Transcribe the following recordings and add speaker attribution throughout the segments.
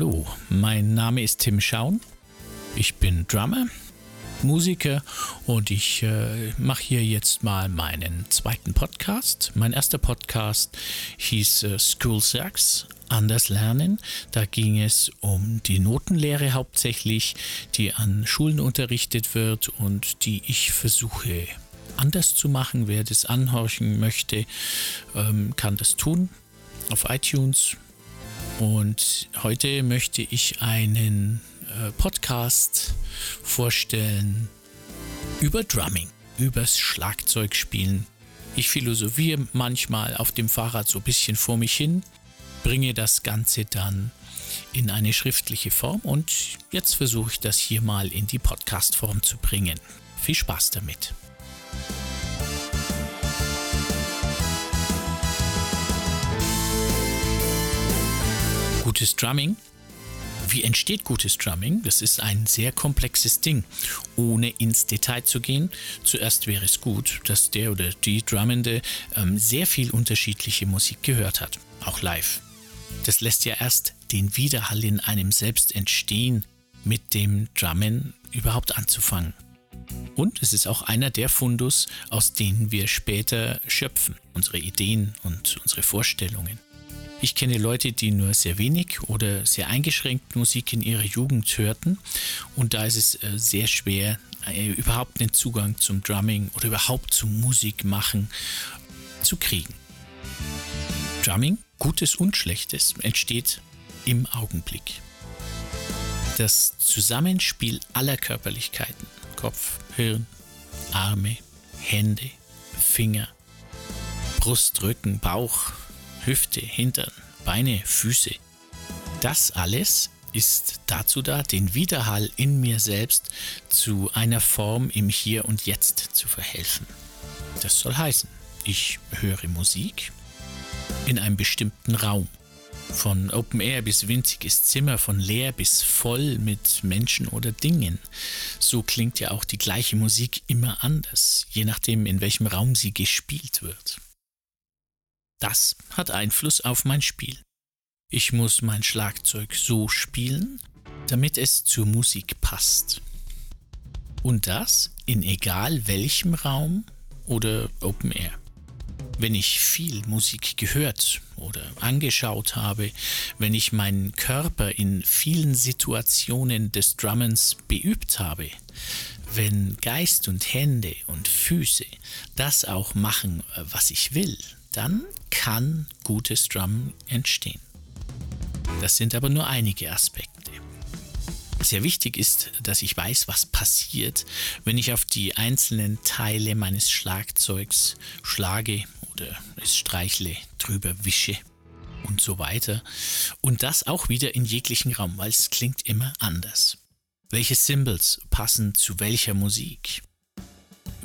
Speaker 1: Hallo, mein Name ist Tim Schaun. Ich bin Drummer, Musiker und ich äh, mache hier jetzt mal meinen zweiten Podcast. Mein erster Podcast hieß äh, School Sax, anders lernen. Da ging es um die Notenlehre hauptsächlich, die an Schulen unterrichtet wird und die ich versuche anders zu machen. Wer das anhorchen möchte, ähm, kann das tun auf iTunes. Und heute möchte ich einen äh, Podcast vorstellen über Drumming, übers Schlagzeugspielen. Ich philosophiere manchmal auf dem Fahrrad so ein bisschen vor mich hin, bringe das Ganze dann in eine schriftliche Form und jetzt versuche ich das hier mal in die Podcast-Form zu bringen. Viel Spaß damit! Gutes Drumming. Wie entsteht gutes Drumming? Das ist ein sehr komplexes Ding. Ohne ins Detail zu gehen, zuerst wäre es gut, dass der oder die Drummende ähm, sehr viel unterschiedliche Musik gehört hat, auch live. Das lässt ja erst den Widerhall in einem selbst entstehen, mit dem Drummen überhaupt anzufangen. Und es ist auch einer der Fundus, aus denen wir später schöpfen, unsere Ideen und unsere Vorstellungen. Ich kenne Leute, die nur sehr wenig oder sehr eingeschränkt Musik in ihrer Jugend hörten und da ist es äh, sehr schwer, äh, überhaupt einen Zugang zum Drumming oder überhaupt zum Musikmachen zu kriegen. Drumming, Gutes und Schlechtes, entsteht im Augenblick. Das Zusammenspiel aller Körperlichkeiten, Kopf, Hirn, Arme, Hände, Finger, Brust, Rücken, Bauch, Hüfte, Hintern, Beine, Füße. Das alles ist dazu da, den Widerhall in mir selbst zu einer Form im Hier und Jetzt zu verhelfen. Das soll heißen, ich höre Musik in einem bestimmten Raum. Von Open Air bis winziges Zimmer, von leer bis voll mit Menschen oder Dingen. So klingt ja auch die gleiche Musik immer anders, je nachdem, in welchem Raum sie gespielt wird. Das hat Einfluss auf mein Spiel. Ich muss mein Schlagzeug so spielen, damit es zur Musik passt. Und das in egal welchem Raum oder Open Air. Wenn ich viel Musik gehört oder angeschaut habe, wenn ich meinen Körper in vielen Situationen des Drummens beübt habe, wenn Geist und Hände und Füße das auch machen, was ich will, dann kann gutes Drum entstehen. Das sind aber nur einige Aspekte. Sehr wichtig ist, dass ich weiß, was passiert, wenn ich auf die einzelnen Teile meines Schlagzeugs schlage oder es streichle, drüber wische und so weiter. Und das auch wieder in jeglichen Raum, weil es klingt immer anders. Welche Symbols passen zu welcher Musik?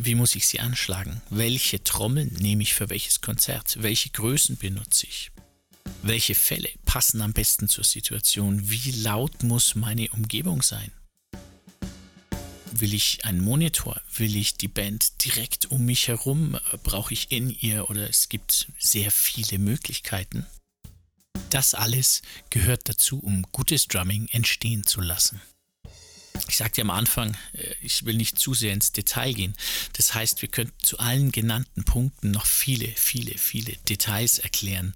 Speaker 1: Wie muss ich sie anschlagen? Welche Trommeln nehme ich für welches Konzert? Welche Größen benutze ich? Welche Fälle passen am besten zur Situation? Wie laut muss meine Umgebung sein? Will ich einen Monitor? Will ich die Band direkt um mich herum? Brauche ich in ihr oder es gibt sehr viele Möglichkeiten? Das alles gehört dazu, um gutes Drumming entstehen zu lassen. Ich sagte am Anfang, äh, ich will nicht zu sehr ins Detail gehen. Das heißt, wir könnten zu allen genannten Punkten noch viele, viele, viele Details erklären.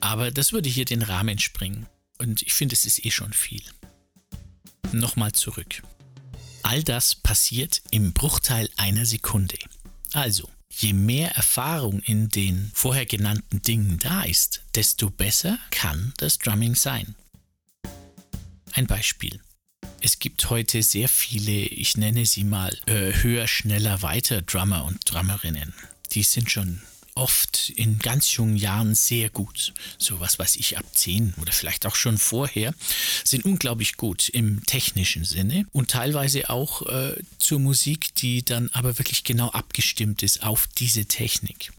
Speaker 1: Aber das würde hier den Rahmen springen. Und ich finde, es ist eh schon viel. Nochmal zurück. All das passiert im Bruchteil einer Sekunde. Also, je mehr Erfahrung in den vorher genannten Dingen da ist, desto besser kann das Drumming sein. Ein Beispiel. Es gibt heute sehr viele, ich nenne sie mal, äh, höher, schneller, weiter Drummer und Drummerinnen. Die sind schon oft in ganz jungen Jahren sehr gut. So was weiß ich, ab 10 oder vielleicht auch schon vorher, sind unglaublich gut im technischen Sinne und teilweise auch äh, zur Musik, die dann aber wirklich genau abgestimmt ist auf diese Technik.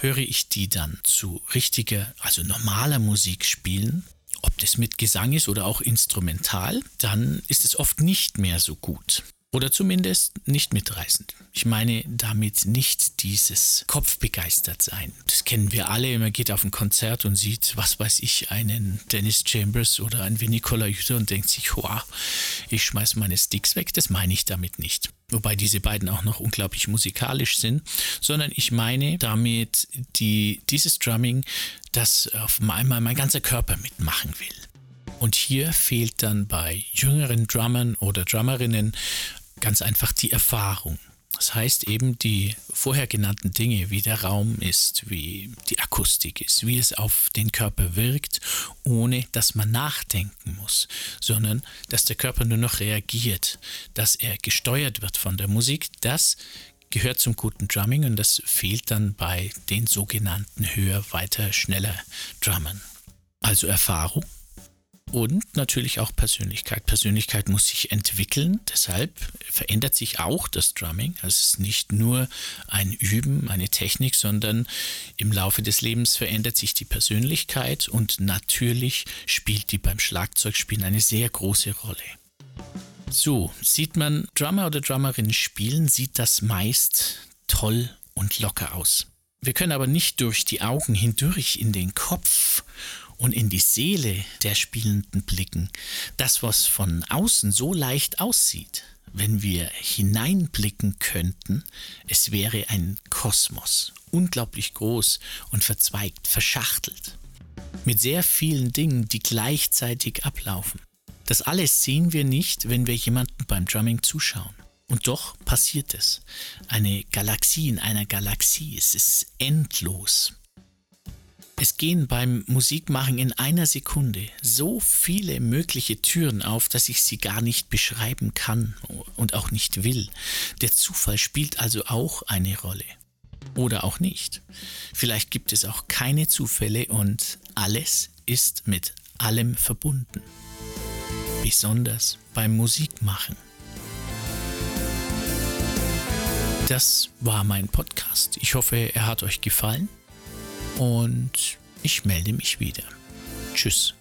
Speaker 1: Höre ich die dann zu richtiger, also normaler Musik spielen, ob das mit Gesang ist oder auch instrumental, dann ist es oft nicht mehr so gut. Oder zumindest nicht mitreißend. Ich meine damit nicht dieses Kopfbegeistert sein. Das kennen wir alle. Man geht auf ein Konzert und sieht, was weiß ich, einen Dennis Chambers oder einen Vinny Colaiuta und denkt sich, wow, ich schmeiß meine Sticks weg. Das meine ich damit nicht. Wobei diese beiden auch noch unglaublich musikalisch sind, sondern ich meine damit die, dieses Drumming, das auf einmal mein ganzer Körper mitmachen will. Und hier fehlt dann bei jüngeren Drummern oder Drummerinnen Ganz einfach die Erfahrung. Das heißt eben die vorher genannten Dinge, wie der Raum ist, wie die Akustik ist, wie es auf den Körper wirkt, ohne dass man nachdenken muss, sondern dass der Körper nur noch reagiert, dass er gesteuert wird von der Musik, das gehört zum guten Drumming und das fehlt dann bei den sogenannten höher, weiter, schneller Drummern. Also Erfahrung, und natürlich auch Persönlichkeit. Persönlichkeit muss sich entwickeln, deshalb verändert sich auch das Drumming. Also es ist nicht nur ein Üben, eine Technik, sondern im Laufe des Lebens verändert sich die Persönlichkeit und natürlich spielt die beim Schlagzeugspielen eine sehr große Rolle. So, sieht man Drummer oder Drummerin spielen, sieht das meist toll und locker aus. Wir können aber nicht durch die Augen hindurch in den Kopf und in die Seele der Spielenden blicken, das, was von außen so leicht aussieht, wenn wir hineinblicken könnten, es wäre ein Kosmos, unglaublich groß und verzweigt, verschachtelt, mit sehr vielen Dingen, die gleichzeitig ablaufen. Das alles sehen wir nicht, wenn wir jemanden beim Drumming zuschauen. Und doch passiert es. Eine Galaxie in einer Galaxie, es ist endlos. Es gehen beim Musikmachen in einer Sekunde so viele mögliche Türen auf, dass ich sie gar nicht beschreiben kann und auch nicht will. Der Zufall spielt also auch eine Rolle. Oder auch nicht. Vielleicht gibt es auch keine Zufälle und alles ist mit allem verbunden. Besonders beim Musikmachen. Das war mein Podcast. Ich hoffe, er hat euch gefallen und ich melde mich wieder. Tschüss.